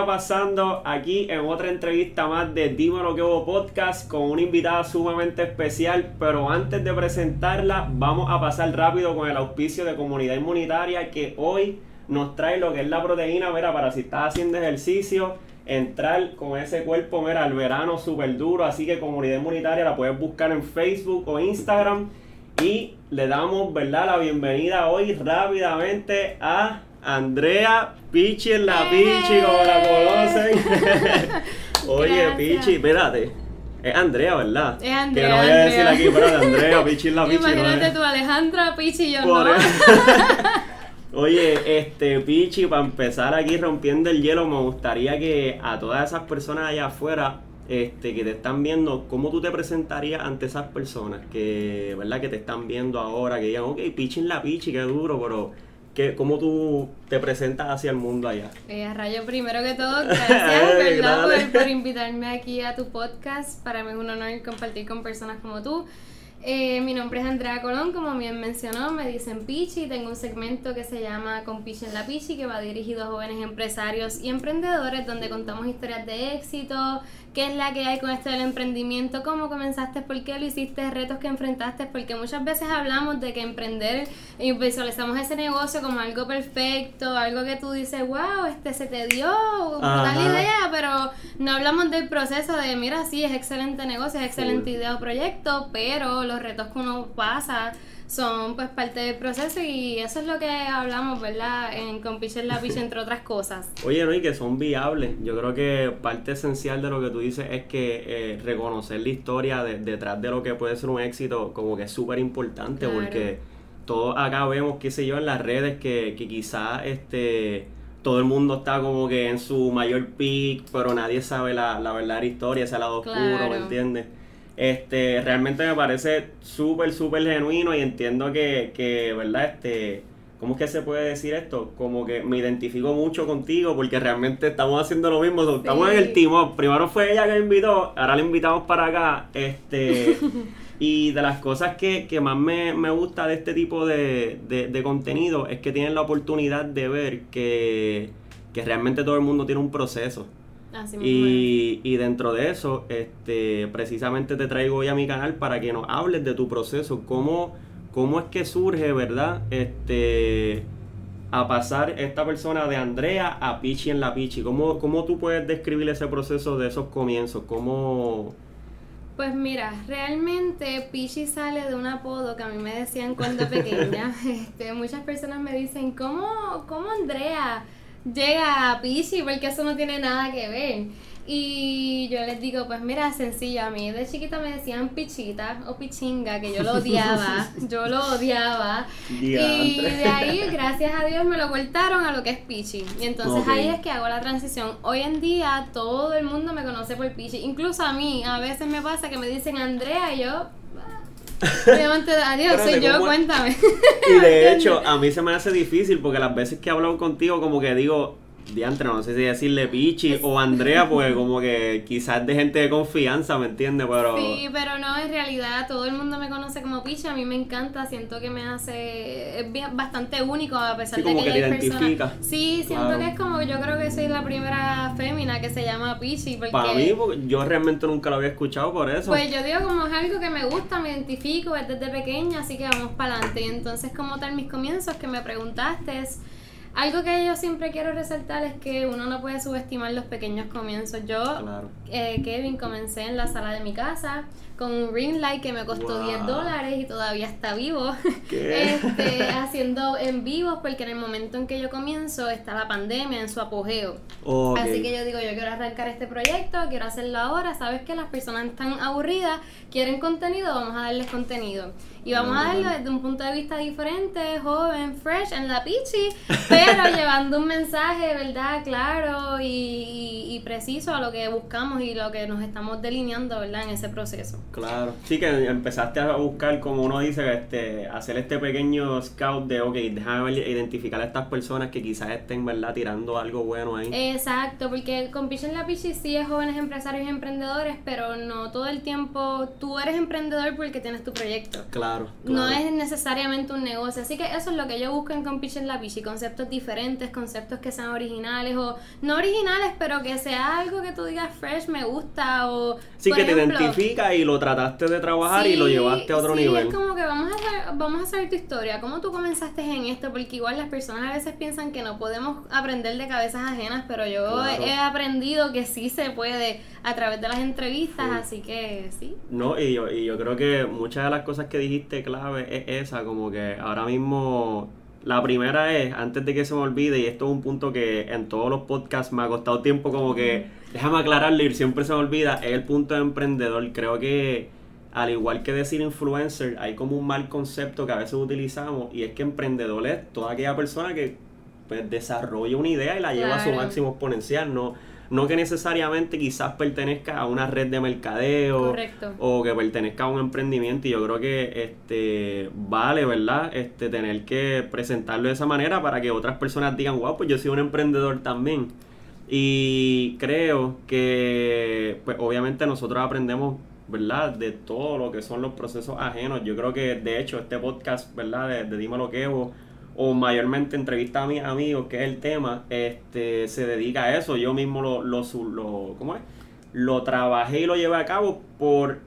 Corillo, ¿qué está pasando aquí en otra entrevista más de Dímelo que hubo podcast con una invitada sumamente especial? Pero antes de presentarla, vamos a pasar rápido con el auspicio de Comunidad Inmunitaria que hoy nos trae lo que es la proteína, mira, para si estás haciendo ejercicio, entrar con ese cuerpo, mira, al verano súper duro. Así que Comunidad Inmunitaria la puedes buscar en Facebook o Instagram. Y le damos, ¿verdad?, la bienvenida hoy rápidamente a Andrea Pichi en la Pichi, como la conocen. Oye, Gracias. Pichi, espérate. Es Andrea, ¿verdad? Es Andrea, Que no voy a decir Andrea. aquí, espérate, Andrea, Pichi en la Pichi. Imagínate tú, Alejandra, Pichi y yo Por no. Oye, este Pichi, para empezar aquí rompiendo el hielo, me gustaría que a todas esas personas allá afuera este, que te están viendo, ¿cómo tú te presentarías ante esas personas que, ¿verdad? que te están viendo ahora? Que digan, ok, Pichi en la Pichi, qué duro, pero ¿qué, ¿cómo tú te presentas hacia el mundo allá? Eh, rayo, primero que todo, gracias, ¿verdad? Por, por invitarme aquí a tu podcast. Para mí es un honor compartir con personas como tú. Eh, mi nombre es Andrea Colón, como bien mencionó, me dicen Pichi. Tengo un segmento que se llama Con Pichi en la Pichi, que va dirigido a jóvenes empresarios y emprendedores, donde contamos historias de éxito, qué es la que hay con esto del emprendimiento, cómo comenzaste, por qué lo hiciste, retos que enfrentaste, porque muchas veces hablamos de que emprender y visualizamos ese negocio como algo perfecto, algo que tú dices, wow, este se te dio, tal idea, pero no hablamos del proceso de, mira, sí, es excelente negocio, es excelente idea o proyecto, pero los retos que uno pasa son pues parte del proceso y eso es lo que hablamos, ¿verdad? En Compitch la Picha, entre otras cosas. Oye, no, y que son viables. Yo creo que parte esencial de lo que tú dices es que eh, reconocer la historia de- detrás de lo que puede ser un éxito, como que es súper importante, Claro. porque todos acá vemos, qué sé yo, en las redes que, que quizás este, todo el mundo está como que en su mayor peak, pero nadie sabe la, la verdadera historia, ese lado oscuro. ¿me entiendes? Este, realmente me parece súper, súper genuino y entiendo que, que, ¿verdad? Este, ¿cómo es que se puede decir esto? Como que me identifico mucho contigo porque realmente estamos haciendo lo mismo, estamos en el up. Primero fue ella que me invitó, ahora la invitamos para acá, este... Y de las cosas que, que más me, me gusta de este tipo de, de- de contenido es que tienen la oportunidad de ver que, que realmente todo el mundo tiene un proceso. Así. Y, y dentro de eso, este, precisamente te traigo hoy a mi canal para que nos hables de tu proceso, cómo, cómo es que surge, ¿verdad? Este, a pasar esta persona de Andrea a Pichi en la Pichi. ¿Cómo, cómo tú puedes describir ese proceso de esos comienzos? ¿Cómo... Pues mira, realmente Pichi sale de un apodo que a mí me decían cuando pequeña. Este, muchas personas me dicen, ¿cómo, cómo Andrea llega a Pichi? Porque eso no tiene nada que ver. Y yo les digo, pues mira, sencillo, a mí de chiquita me decían pichita o pichinga, que yo lo odiaba, yo lo odiaba. Y de ahí, gracias a Dios, me lo cortaron a lo que es Pichi. Y entonces ahí es que hago la transición. Hoy en día todo el mundo me conoce por Pichi. Incluso a mí, a veces me pasa que me dicen Andrea y yo... "Ah, Obviamente, soy yo, cuéntame. Y de hecho, a mí se me hace difícil porque las veces que he hablado contigo, como que digo, diantre, no sé si decirle Pichi o Andrea, porque como que quizás de gente de confianza, ¿me entiendes? Pero... Sí, pero no, en realidad todo el mundo me conoce como Pichi, a mí me encanta, siento que me hace, es bastante único a pesar Sí, de como que, que te personas. identifica. Sí, siento Claro. que es como, yo creo que soy la primera fémina que se llama Pichi, porque... Para mí, porque yo realmente nunca lo había escuchado por eso. Pues yo digo como es algo que me gusta, me identifico es desde pequeña, así que vamos para adelante. Y entonces como tal mis comienzos que me preguntaste es algo que yo siempre quiero resaltar es que uno no puede subestimar los pequeños comienzos. Yo, Claro. eh, Kevin, comencé en la sala de mi casa con un ring light que me costó Wow. 10 dólares y todavía está vivo. ¿Qué? Este, haciendo en vivos porque en el momento en que yo comienzo está la pandemia en su apogeo. Ok. Así que yo digo, yo quiero arrancar este proyecto, quiero hacerlo ahora, sabes que las personas están aburridas, quieren contenido, vamos a darles contenido. Y vamos a darlo desde un punto de vista diferente, joven, fresh, en la pichi, pero llevando un mensaje, ¿verdad? Claro y, y- y preciso a lo que buscamos y lo que nos estamos delineando, ¿verdad? En ese proceso. Claro. Sí, que empezaste a buscar, como uno dice, este, hacer este pequeño scout de, ok, déjame identificar a estas personas que quizás estén, ¿verdad?, tirando algo bueno ahí. Exacto, porque con Pitch en la Pichi sí es jóvenes empresarios y emprendedores, pero no todo el tiempo tú eres emprendedor porque tienes tu proyecto. Claro. Claro, No es necesariamente un negocio. Así que eso es lo que yo busco en Con Pitch en la Pichi. Conceptos diferentes, conceptos que sean originales o no originales, pero que sea algo que tú digas fresh, me gusta o... Sí, que te ejemplo, identifica y lo trataste de trabajar y lo Sí, llevaste a otro sí, nivel. es como que vamos a, saber, vamos a saber tu historia, cómo tú comenzaste en esto, porque igual las personas a veces piensan que no podemos aprender de cabezas ajenas, pero yo Claro. he aprendido que sí se puede a través de las entrevistas, Sí. así que sí. No, y yo, y yo creo que muchas de las cosas que dijiste clave es esa, como que ahora mismo la primera es, antes de que se me olvide, y esto es un punto que en todos los podcasts me ha costado tiempo como que, déjame aclararlo y siempre se me olvida, es el punto de emprendedor. Creo que al igual que decir influencer, hay como un mal concepto que a veces utilizamos y es que emprendedor es toda aquella persona que pues, desarrolla una idea y la lleva a su máximo exponencial, no, no que necesariamente quizás pertenezca a una red de mercadeo Correcto. o que pertenezca a un emprendimiento y yo creo que este vale, ¿verdad? Este tener que presentarlo de esa manera para que otras personas digan, wow, pues yo soy un emprendedor también. Y creo que pues obviamente nosotros aprendemos, ¿verdad? De todo lo que son los procesos ajenos. Yo creo que de hecho este podcast, ¿verdad? De, de Dime lo que Evo, o mayormente entrevista a mis amigos, que es el tema, este se dedica a eso. Yo mismo lo, lo, lo ¿cómo es? Lo trabajé y lo llevé a cabo por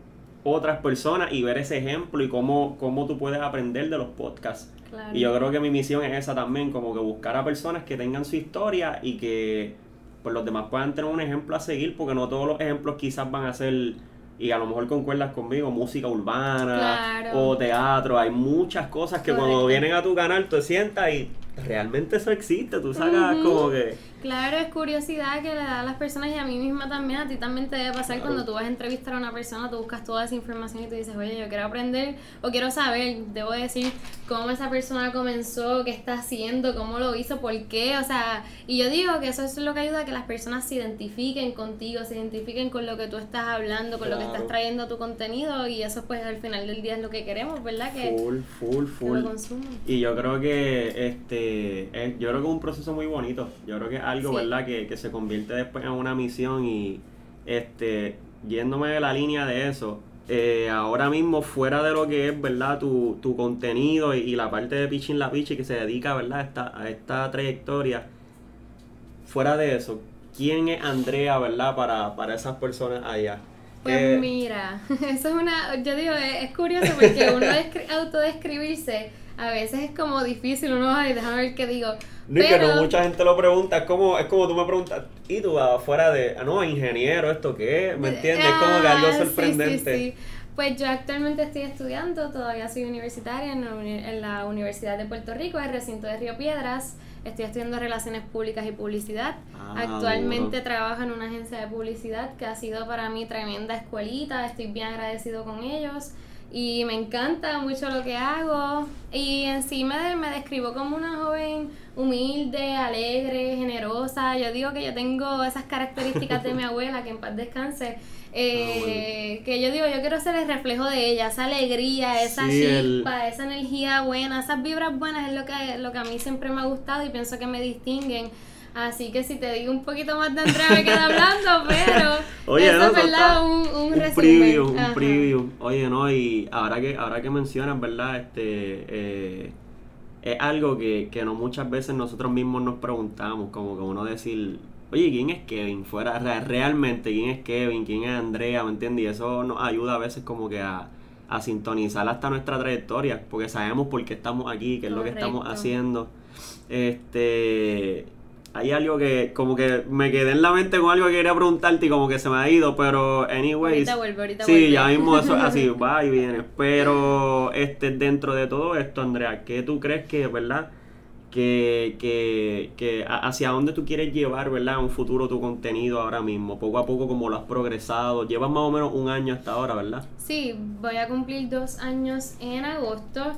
otras personas y ver ese ejemplo y cómo, cómo tú puedes aprender de los podcasts. Claro. Y yo creo que mi misión es esa también, como que buscar a personas que tengan su historia y que pues los demás puedan tener un ejemplo a seguir, porque no todos los ejemplos quizás van a ser, y a lo mejor concuerdas conmigo, música urbana Claro. o teatro, hay muchas cosas que cuando vienen a tu canal te sientas y realmente eso existe, tú sacas como que... Claro, es curiosidad que le da a las personas y a mí misma también, a ti también te debe pasar Claro. cuando tú vas a entrevistar a una persona, tú buscas toda esa información y tú dices, oye, yo quiero aprender o quiero saber, debo decir cómo esa persona comenzó, qué está haciendo, cómo lo hizo, por qué, o sea, y yo digo que eso es lo que ayuda a que las personas se identifiquen contigo, se identifiquen con lo que tú estás hablando, con lo que Claro. estás trayendo a tu contenido y eso pues al final del día es lo que queremos, ¿verdad? Que, Full, full, que full. lo consuman. Y yo creo que este es, yo creo que es un proceso muy bonito. Yo creo que algo, Sí. ¿verdad? Que, que se convierte después en una misión y este yéndome de la línea de eso. eh, ahora mismo fuera de lo que es, ¿verdad? Tu, tu contenido y, y la parte de Pitching la Pichi que se dedica, ¿verdad? Esta, a esta trayectoria. Fuera de eso, ¿quién es Andrea, ¿verdad? Para, para esas personas allá. Pues Eh, mira, eso es una, yo digo, es, es curioso porque uno descri- autodescribirse a veces es como difícil, uno, ay, déjame ver qué digo. No, y que no Pero- mucha gente lo pregunta, es como, es como tú me preguntas, ¿y tú afuera de, ah, no, ingeniero, esto qué? es?" ¿Me entiendes? Es como que algo Ah, sí, sorprendente. sí, sí. Pues yo actualmente estoy estudiando, todavía soy universitaria en la, uni- en la Universidad de Puerto Rico, el recinto de Río Piedras. Estoy estudiando Relaciones Públicas y Publicidad. Ah, Actualmente duro. trabajo en una agencia de publicidad que ha sido para mí tremenda escuelita. Estoy bien agradecido con ellos y me encanta mucho lo que hago. Y en sí me, me describo como una joven humilde, alegre, generosa. Yo digo que yo tengo esas características de mi abuela, que en paz descanse. eh, Que yo digo, yo quiero ser el reflejo de ella, esa alegría, esa Sí, el- chispa, esa energía buena, esas vibras buenas es lo que, lo que a mí siempre me ha gustado y pienso que me distinguen. Así que si te digo un poquito más de Andrea me queda hablando, pero Oye, eso no, es verdad, un, un, un preview, un Ajá. preview. Oye, no, y ahora que, ahora que mencionas, ¿verdad? Este, eh, es algo que, que no muchas veces nosotros mismos nos preguntamos, como que uno decir, oye, ¿quién es Kevin? Fuera, re- realmente, ¿quién es Kevin? ¿Quién es Andrea? ¿Me entiendes? Y eso nos ayuda a veces como que a, a sintonizar hasta nuestra trayectoria, porque sabemos por qué estamos aquí, qué es lo que estamos haciendo. Este, hay algo que como que me quedé en la mente con algo que quería preguntarte y como que se me ha ido, pero anyways. Ahorita vuelve, ahorita sí, vuelve. ya mismo eso es así, va y viene. Pero este dentro de todo esto, Andrea, ¿qué tú crees que, verdad? Que, que, que hacia dónde tú quieres llevar, ¿verdad? Un futuro tu contenido ahora mismo, poco a poco como lo has progresado. Llevas más o menos un año hasta ahora, ¿verdad? Sí, voy a cumplir dos años en agosto.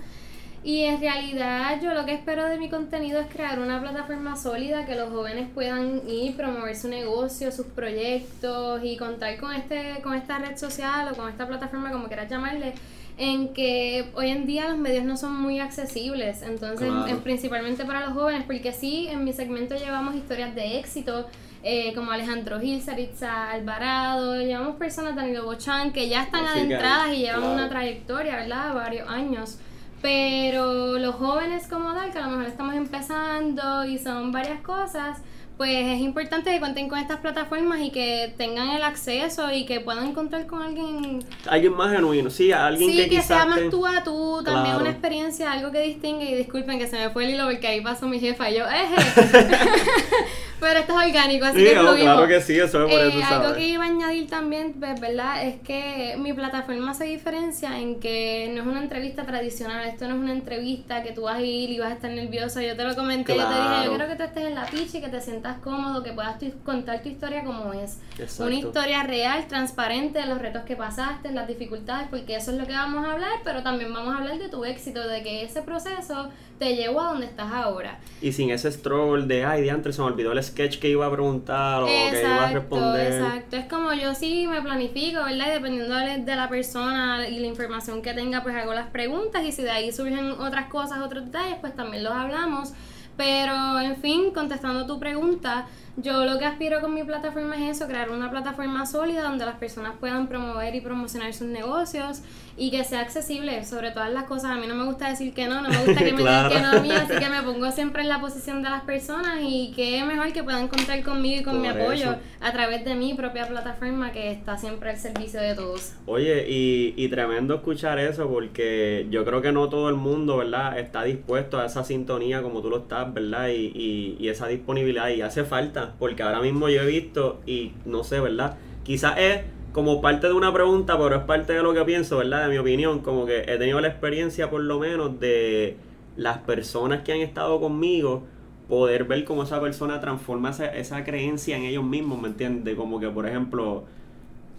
Y en realidad yo lo que espero de mi contenido es crear una plataforma sólida que los jóvenes puedan ir, promover su negocio, sus proyectos y contar con este, con esta red social o con esta plataforma, como quieras llamarle, en que hoy en día los medios no son muy accesibles. Entonces, Claro. en- principalmente para los jóvenes, porque sí, en mi segmento llevamos historias de éxito eh, como Alejandro Gil, Saritza Alvarado, llevamos personas, Danilo Bochán, que ya están adentradas y llevan una trayectoria, ¿verdad? Varios años. Pero los jóvenes como tal, que a lo mejor estamos empezando y son varias cosas, pues es importante que cuenten con estas plataformas y que tengan el acceso y que puedan encontrar con alguien. Alguien más genuino sí alguien sí, que, que sea más tú a tú también una experiencia algo que distingue y disculpen que se me fue el hilo porque ahí pasó mi jefa y yo pero esto es orgánico así que no, claro que sí eso es por eso eh, algo que iba a añadir también pues, verdad es que mi plataforma se diferencia en que no es una entrevista tradicional esto no es una entrevista que tú vas a ir y vas a estar nervioso. Yo te lo comenté yo te dije yo quiero que tú estés en la picha y que te sientas cómodo, que puedas contar tu historia como es. Una historia real, transparente de los retos que pasaste, las dificultades, porque eso es lo que vamos a hablar, pero también vamos a hablar de tu éxito, de que ese proceso te llevó a donde estás ahora. Y sin ese stroll de, ay, diantre, se me olvidó el sketch que iba a preguntar o que iba a responder. Exacto, es como yo sí me planifico, ¿verdad? Y dependiendo de la persona y la información que tenga, pues hago las preguntas y si de ahí surgen otras cosas, otros detalles, pues también los hablamos. Pero, en fin, contestando tu pregunta, yo lo que aspiro con mi plataforma es eso, crear una plataforma sólida donde las personas puedan promover y promocionar sus negocios y que sea accesible sobre todas las cosas. A mí no me gusta decir que no, no me gusta que me digan que no a mí, así que me pongo siempre en la posición de las personas y que es mejor que puedan contar conmigo y con mi apoyo a través de mi propia plataforma que está siempre al servicio de todos. Oye, y, y tremendo escuchar eso porque yo creo que no todo el mundo, ¿verdad? Está dispuesto a esa sintonía como tú lo estás, ¿verdad? Y, y, y esa disponibilidad y hace falta porque ahora mismo yo he visto y no sé, ¿verdad? Quizás es como parte de una pregunta, pero es parte de lo que pienso, ¿verdad? De mi opinión, como que he tenido la experiencia por lo menos de las personas que han estado conmigo, poder ver cómo esa persona transforma esa, esa creencia en ellos mismos, ¿me entiendes? Como que, por ejemplo,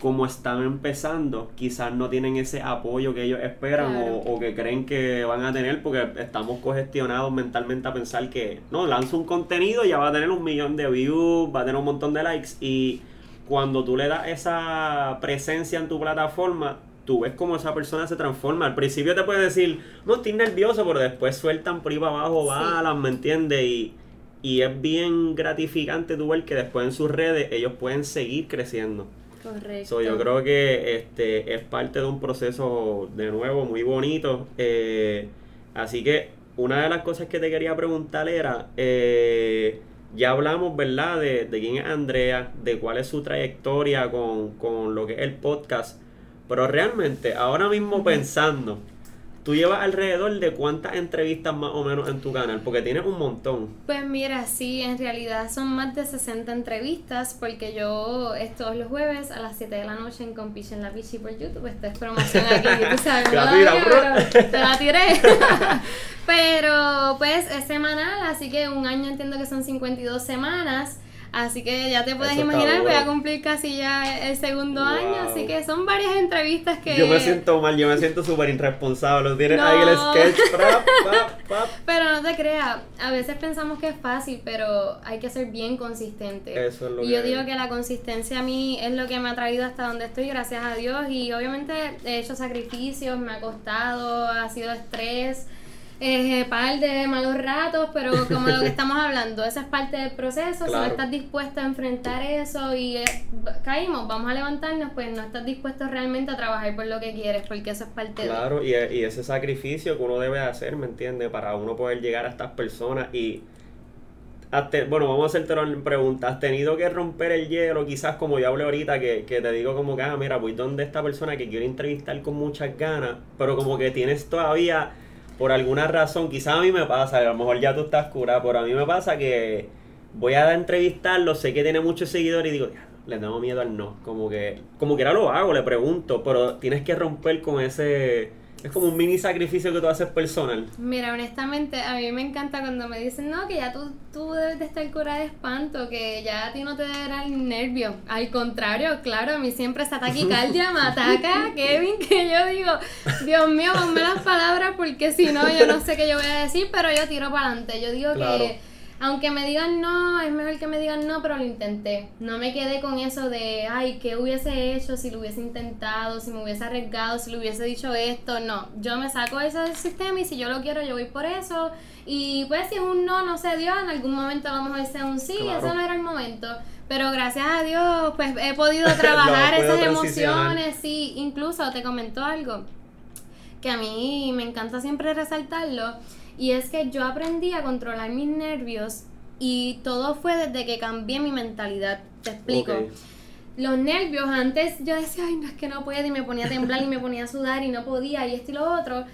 como están empezando, quizás no tienen ese apoyo que ellos esperan o, que creen que van a tener porque estamos congestionados mentalmente a pensar que, no, lanza un contenido y ya va a tener un millón de views, va a tener un montón de likes y cuando tú le das esa presencia en tu plataforma, tú ves cómo esa persona se transforma. Al principio te puede decir, no, estoy nervioso, pero después sueltan por ahí para abajo balas, ¿me entiendes? Y, y es bien gratificante tú ver que después en sus redes ellos pueden seguir creciendo. Correcto. yo creo que este es parte de un proceso de nuevo muy bonito. Eh, así que una de las cosas que te quería preguntar era, eh, ya hablamos, ¿verdad? De, de, quién es Andrea, de cuál es su trayectoria con, con lo que es el podcast. Pero realmente, ahora mismo pensando, ¿Tú llevas alrededor de cuántas entrevistas más o menos en tu canal? Porque tienes un montón. Pues mira, sí, en realidad son más de 60 entrevistas porque yo es todos los jueves a las 7 de la noche en Compiche en la Pichi por YouTube. Esta es promoción aquí, tú sabes. no te la tiré. pero pues es semanal, así que un año entiendo que son 52 semanas. Así que ya te puedes imaginar, voy a cumplir casi ya el segundo año, así que son varias entrevistas que... Yo me siento mal, yo me siento súper irresponsable, tienes ahí el sketch, Pero no te creas, a veces pensamos que es fácil, pero hay que ser bien consistente. Eso es lo y yo digo que la consistencia a mí es lo que me ha traído hasta donde estoy, gracias a Dios, y obviamente he hecho sacrificios, me ha costado, ha sido estrés, eh, par de malos ratos, pero como lo que estamos hablando, esa es parte del proceso, si no estás dispuesto a enfrentar eso y eh, caímos, vamos a levantarnos, pues no estás dispuesto realmente a trabajar por lo que quieres, porque eso es parte de... Claro, y, y ese sacrificio que uno debe hacer, ¿me entiendes? Para uno poder llegar a estas personas y... bueno, vamos a hacerte una pregunta. ¿Has tenido que romper el hielo? Quizás como yo hablé ahorita, que, que te digo como que, ah, mira, voy donde esta persona que quiero entrevistar con muchas ganas, pero como que tienes todavía por alguna razón, quizás a mí me pasa, a lo mejor ya tú estás curado, pero a mí me pasa que voy a entrevistarlo, sé que tiene muchos seguidores y digo, le tengo miedo al no, como que, como que era lo hago, le pregunto, pero tienes que romper con ese es como un mini sacrificio que tú haces personal. Mira, honestamente, a mí me encanta cuando me dicen, no, que ya tú, tú debes de estar curada de espanto, que ya a ti no te dará el nervio. Al contrario, claro, a mí siempre esa taquicardia me ataca, Kevin, que yo digo, Dios mío, ponme las palabras porque si no, yo no sé qué yo voy a decir, pero yo tiro para adelante. Yo digo que aunque me digan no, es mejor que me digan no, pero lo intenté. No me quedé con eso de, ay, ¿qué hubiese hecho si lo hubiese intentado, si me hubiese arriesgado, si le hubiese dicho esto? No, yo me saco eso del sistema y si yo lo quiero, yo voy por eso. Y pues si es un no, no se dio, en algún momento a lo mejor sea un sí, ese no era el momento. Pero gracias a Dios, pues he podido trabajar esas emociones, sí, incluso te comentó algo que a mí me encanta siempre resaltarlo, y es que yo aprendí a controlar mis nervios y todo fue desde que cambié mi mentalidad. Te explico. Los nervios, antes yo decía, ay, no es que no puedo, y me ponía a temblar y me ponía a sudar y no podía, y esto y lo otro.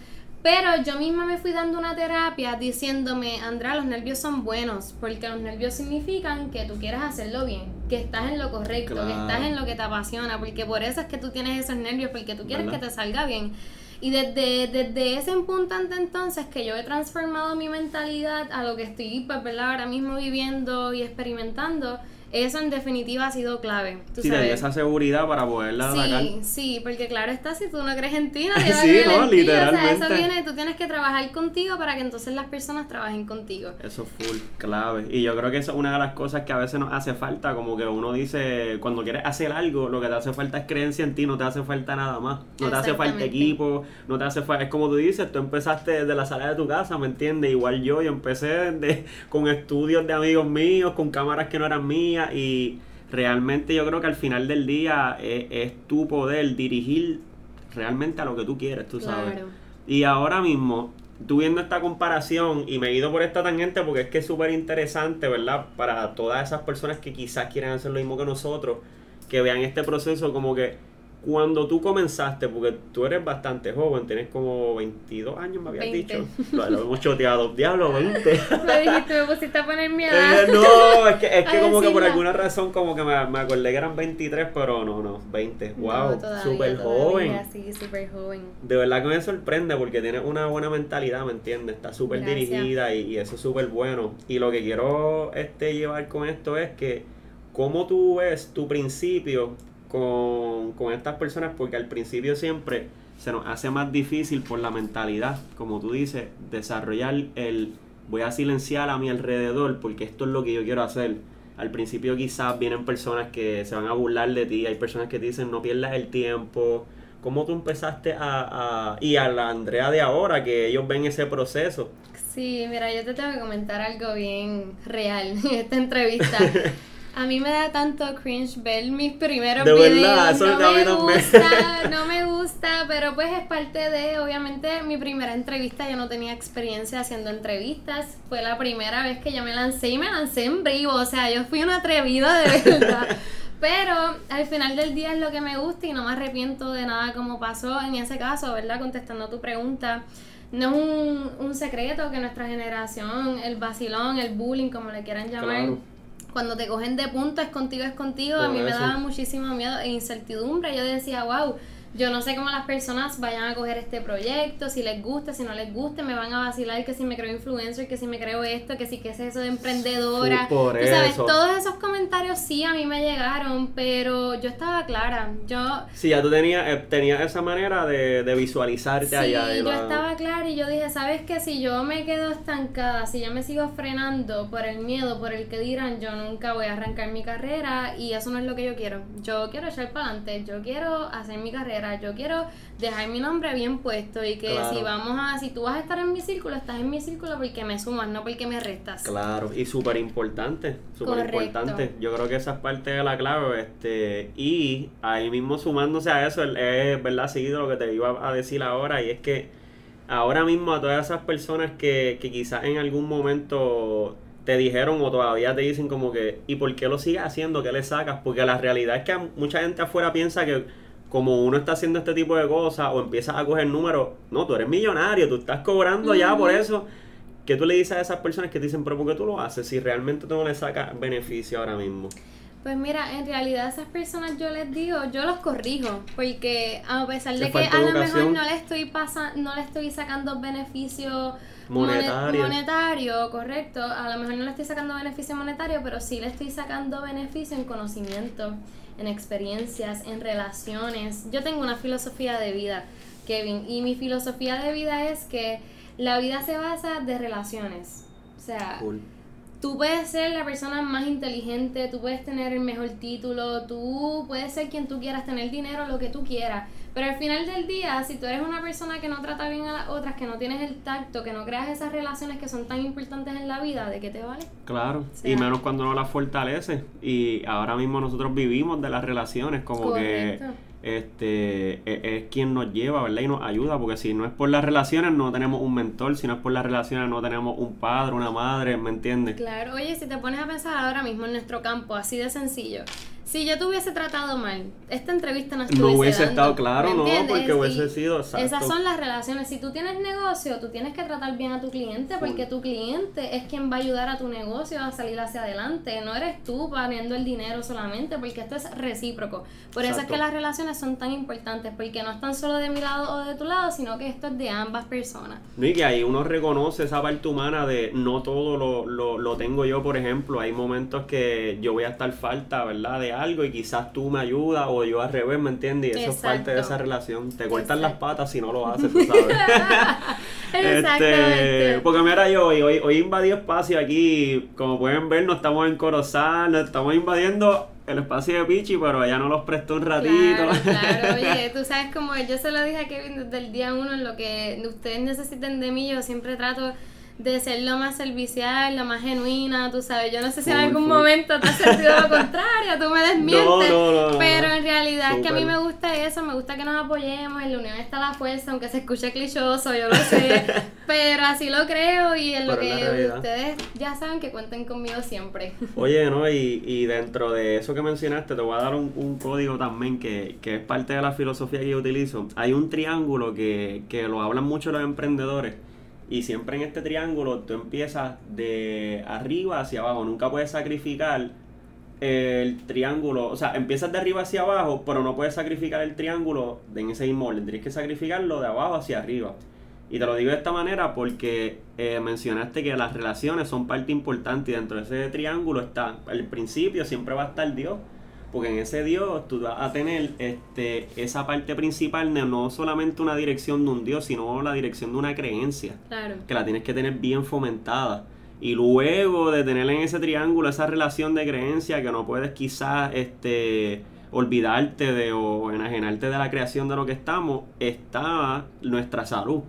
Pero yo misma me fui dando una terapia diciéndome, Andra, los nervios son buenos, porque los nervios significan que tú quieras hacerlo bien, que estás en lo correcto, que estás en lo que te apasiona, porque por eso es que tú tienes esos nervios, porque tú quieres que te salga bien. Y desde, desde ese punto entonces que yo he transformado mi mentalidad a lo que estoy, pues, ahora mismo viviendo y experimentando, eso en definitiva ha sido clave. ¿tú sí, sabes? esa seguridad para poderla sí, Sí, porque claro está, si tú no crees en ti, va a sí, no, literalmente. O sea, eso viene, tú tienes que trabajar contigo para que entonces las personas trabajen contigo. Eso es full, clave. Y yo creo que eso es una de las cosas que a veces nos hace falta, como que uno dice, cuando quieres hacer algo, lo que te hace falta es creencia en ti, no te hace falta nada más. No te hace falta equipo, no te hace falta... Es como tú dices, tú empezaste desde la sala de tu casa, ¿me entiendes? Igual yo, yo empecé desde, con estudios de amigos míos, con cámaras que no eran mías y realmente yo creo que al final del día es, tu poder dirigir realmente a lo que tú quieres, tú sabes. Y ahora mismo, tú viendo esta comparación y me he ido por esta tangente porque es que es súper interesante, ¿verdad? Para todas esas personas que quizás quieran hacer lo mismo que nosotros, que vean este proceso como que cuando tú comenzaste, porque tú eres bastante joven, tienes como 22 años, me habías dicho. Lo, hemos choteado, diablo, 20. me dijiste, me pusiste a poner miedo. Eh, no, es que, es que como que por alguna razón como que me, me, acordé que eran 23, pero no, no, 20. Wow, súper joven. Sí, súper joven. De verdad que me sorprende porque tienes una buena mentalidad, ¿me entiendes? Está súper dirigida y, y, eso es súper bueno. Y lo que quiero este, llevar con esto es que, ¿cómo tú ves tu principio con, con estas personas porque al principio siempre se nos hace más difícil por la mentalidad, como tú dices, desarrollar el voy a silenciar a mi alrededor porque esto es lo que yo quiero hacer. Al principio quizás vienen personas que se van a burlar de ti, hay personas que te dicen no pierdas el tiempo. ¿Cómo tú empezaste a, a... y a la Andrea de ahora, que ellos ven ese proceso? Sí, mira, yo te tengo que comentar algo bien real en esta entrevista. A mí me da tanto cringe ver mis primeros de videos. no me gusta, no me gusta, pero pues es parte de, obviamente, mi primera entrevista. Yo no tenía experiencia haciendo entrevistas. Fue la primera vez que yo me lancé y me lancé en vivo. O sea, yo fui una atrevida de verdad. Pero al final del día es lo que me gusta y no me arrepiento de nada como pasó en ese caso, ¿verdad? Contestando tu pregunta. No es un, un secreto que nuestra generación, el vacilón, el bullying, como le quieran llamar, cuando te cogen de punto es contigo, es contigo. a mí me daba muchísimo miedo e incertidumbre. Yo decía, wow, yo no sé cómo las personas vayan a coger este proyecto, si les gusta, si no les gusta, me van a vacilar que si me creo influencer, que si me creo esto, que si que es eso de emprendedora. Por Tú sabes, todos esos comentarios sí a mí me llegaron, pero yo estaba clara. Yo Sí, ya tú tenías, eh, tenías esa manera de, de visualizarte allá. Sí, yo estaba clara y yo dije, ¿sabes qué? Si yo me quedo estancada, si yo me sigo frenando por el miedo, por el que dirán, yo nunca voy a arrancar mi carrera y eso no es lo que yo quiero. Yo quiero echar para adelante, yo quiero hacer mi carrera yo quiero dejar mi nombre bien puesto y que si vamos a, si tú vas a estar en mi círculo, estás en mi círculo porque me sumas, no porque me restas. Claro, y súper importante, súper importante. Yo creo que esa es parte de la clave, este, y ahí mismo sumándose a eso, es verdad, seguido lo que te iba a decir ahora, y es que ahora mismo a todas esas personas que, que quizás en algún momento te dijeron o todavía te dicen como que, ¿y por qué lo sigues haciendo? ¿Qué le sacas? Porque la realidad es que mucha gente afuera piensa que como uno está haciendo este tipo de cosas o empiezas a coger números, no, tú eres millonario, tú estás cobrando ya por eso. ¿Qué tú le dices a esas personas que te dicen, pero ¿por qué tú lo haces si realmente tú no le sacas beneficio ahora mismo? Pues mira, en realidad esas personas yo les digo, yo los corrijo, porque a pesar de que a lo mejor no le estoy pasando, no le estoy sacando beneficio monetario. monetario, correcto, a lo mejor no le estoy sacando beneficio monetario, pero sí le estoy sacando beneficio en conocimiento en experiencias, en relaciones. Yo tengo una filosofía de vida, Kevin, y mi filosofía de vida es que la vida se basa de relaciones. O sea, tú puedes ser la persona más inteligente, tú puedes tener el mejor título, tú puedes ser quien tú quieras, tener dinero, lo que tú quieras. Pero al final del día, si tú eres una persona que no trata bien a las otras, que no tienes el tacto, que no creas esas relaciones que son tan importantes en la vida, ¿de qué te vale? Claro, y menos cuando no las fortalece. Y ahora mismo nosotros vivimos de las relaciones, como que este e, es, quien nos lleva, ¿verdad? Y nos ayuda, porque si no es por las relaciones no tenemos un mentor, si no es por las relaciones no tenemos un padre, una madre, ¿me entiendes? Claro, oye, si te pones a pensar ahora mismo en nuestro campo, así de sencillo, si yo te hubiese tratado mal, esta entrevista no estuviese No hubiese estado claro, no, porque hubiese sido exacto. Esas son las relaciones. Si tú tienes negocio, tú tienes que tratar bien a tu cliente, porque tu cliente es quien va a ayudar a tu negocio a salir hacia adelante. No eres tú poniendo el dinero solamente, porque esto es recíproco. Por eso es que las relaciones son tan importantes, porque no están solo de mi lado o de tu lado, sino que esto es de ambas personas. Y que ahí uno reconoce esa parte humana de no todo lo, lo, lo tengo yo, por ejemplo. Hay momentos que yo voy a estar falta, ¿verdad? De algo y quizás tú me ayudas o yo al revés, ¿me entiendes? Y eso es parte de esa relación. Te cortan las patas si no lo haces, tú sabes. este, porque mira yo, hoy, hoy invadí espacio aquí, como pueden ver, no estamos en Corozal, nos estamos invadiendo el espacio de Pichi, pero ella no los prestó un ratito. Claro, oye, tú sabes como yo se lo dije a Kevin desde el día uno, en lo que ustedes necesiten de mí, yo siempre trato de ser lo más servicial, lo más genuina, tú sabes. Yo no sé si en algún momento te has sentido lo contrario, tú me desmientes. pero en realidad es que a mí me gusta eso, me gusta que nos apoyemos, en la unión está la fuerza, aunque se escuche clichoso, yo lo sé. pero así lo creo y en lo que ustedes ya saben que cuenten conmigo siempre. Oye, ¿no? Y, y dentro de eso que mencionaste, te voy a dar un, un código también que, que, es parte de la filosofía que yo utilizo. Hay un triángulo que, que lo hablan mucho los emprendedores y siempre en este triángulo tú empiezas de arriba hacia abajo. Nunca puedes sacrificar el triángulo. O sea, empiezas de arriba hacia abajo, pero no puedes sacrificar el triángulo en ese mismo orden. Tienes que sacrificarlo de abajo hacia arriba. Y te lo digo de esta manera porque eh, mencionaste que las relaciones son parte importante y dentro de ese triángulo está, el principio siempre va a estar Dios porque en ese Dios tú vas a tener este, esa parte principal de no solamente una dirección de un Dios, sino la dirección de una creencia. Claro. Que la tienes que tener bien fomentada. Y luego de tener en ese triángulo esa relación de creencia que no puedes quizás este, olvidarte de o enajenarte de la creación de lo que estamos, está nuestra salud.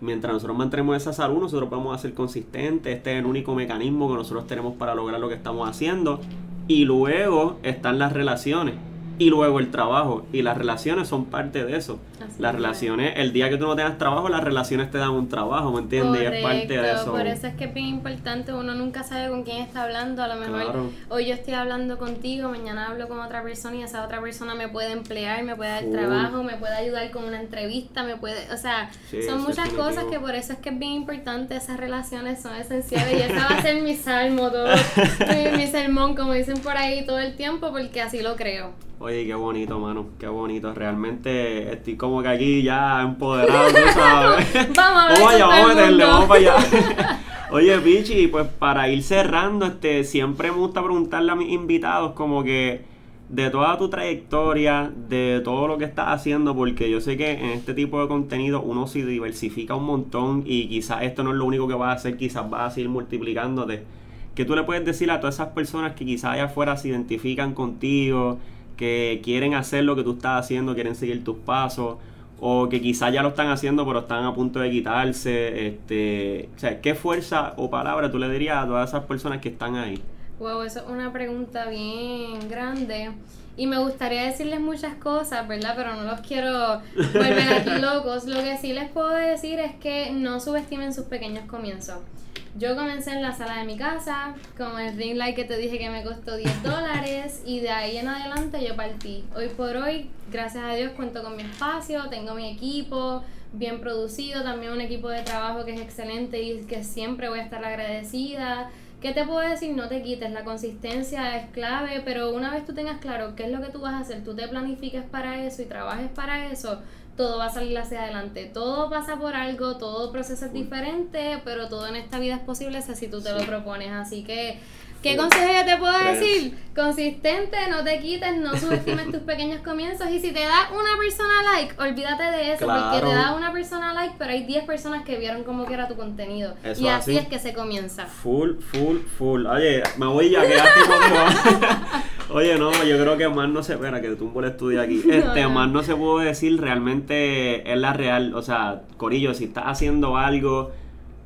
Mientras nosotros mantenemos esa salud, nosotros vamos a ser consistentes. Este es el único mecanismo que nosotros tenemos para lograr lo que estamos haciendo. Y luego están las relaciones. Y luego el trabajo. Y las relaciones son parte de eso. Las relaciones, el día que tú no tengas trabajo, las relaciones te dan un trabajo, ¿me entiendes? y es parte de eso. Por eso es que es bien importante, uno nunca sabe con quién está hablando. A lo mejor hoy yo estoy hablando contigo, mañana hablo con otra persona y esa otra persona me puede emplear, me puede dar trabajo, me puede ayudar con una entrevista, me puede. O sea, son muchas cosas que por eso es que es bien importante. Esas relaciones son esenciales y esa va a ser mi salmo, todo, mi, mi sermón, como dicen por ahí todo el tiempo, porque así lo creo. Oye, qué bonito, mano, qué bonito. Realmente estoy como que aquí ya empoderado, ¿sabes? vamos a ver. Vamos allá, vamos a meterle, vamos para allá. Oye, Pichi, pues para ir cerrando, este, siempre me gusta preguntarle a mis invitados como que de toda tu trayectoria, de todo lo que estás haciendo, porque yo sé que en este tipo de contenido uno se diversifica un montón y quizás esto no es lo único que vas a hacer, quizás vas a seguir multiplicándote. ¿Qué tú le puedes decir a todas esas personas que quizás allá afuera se identifican contigo? Que quieren hacer lo que tú estás haciendo, quieren seguir tus pasos, o que quizás ya lo están haciendo pero están a punto de quitarse. Este, o sea, ¿qué fuerza o palabra tú le dirías a todas esas personas que están ahí? Wow, eso es una pregunta bien grande. Y me gustaría decirles muchas cosas, ¿verdad? Pero no los quiero volver aquí locos. Lo que sí les puedo decir es que no subestimen sus pequeños comienzos. Yo comencé en la sala de mi casa con el ring light que te dije que me costó 10 dólares y de ahí en adelante yo partí. Hoy por hoy, gracias a Dios, cuento con mi espacio, tengo mi equipo bien producido, también un equipo de trabajo que es excelente y que siempre voy a estar agradecida. ¿Qué te puedo decir? No te quites, la consistencia es clave, pero una vez tú tengas claro qué es lo que tú vas a hacer, tú te planifiques para eso y trabajes para eso, todo va a salir hacia adelante. Todo pasa por algo, todo proceso es diferente, pero todo en esta vida es posible si tú te lo propones. Así que ¿Qué consejo yo te puedo decir? Consistente, no te quites, no subestimes tus pequeños comienzos y si te da una persona like, olvídate de eso porque te da una persona like, pero hay 10 personas que vieron cómo que era tu contenido. y así, es que se comienza. Full, full, full. Oye, me voy ya, quedaste Oye, no, yo creo que más no se... Espera, que tumbo el estudio aquí. Este, más no se puede decir, realmente es la real. O sea, Corillo, si estás haciendo algo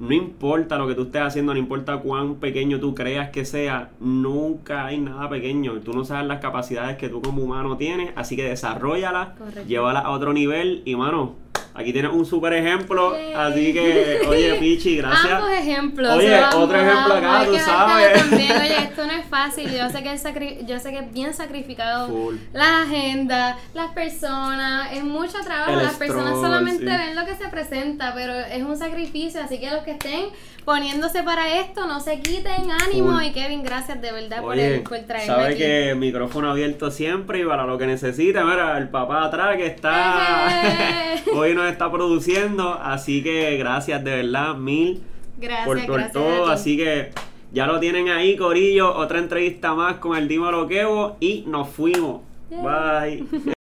no importa lo que tú estés haciendo, no importa cuán pequeño tú creas que sea, nunca hay nada pequeño. Tú no sabes las capacidades que tú como humano tienes, así que desarrollalas, llévalas a otro nivel y, mano, Aquí tienes un super ejemplo, así que, oye, Pichi, gracias. Ambos ejemplos. Oye, otro ejemplo acá, tú sabes. También, oye, esto no es fácil. Yo sé que, es yo sé que es bien sacrificado la agenda, las personas, es mucho trabajo. las personas solamente ven lo que se presenta, pero es un sacrificio. Así que los que estén poniéndose para esto, no se quiten ánimo. Y Kevin, gracias de verdad por, el, por traerme. Sabe que micrófono abierto siempre y para lo que necesite. Mira, el papá atrás que está. Hoy no está produciendo. Así que gracias de verdad, mil. Gracias, por, todo. Así que ya lo tienen ahí, Corillo. Otra entrevista más con el Dimo Loquevo y nos fuimos. Bye.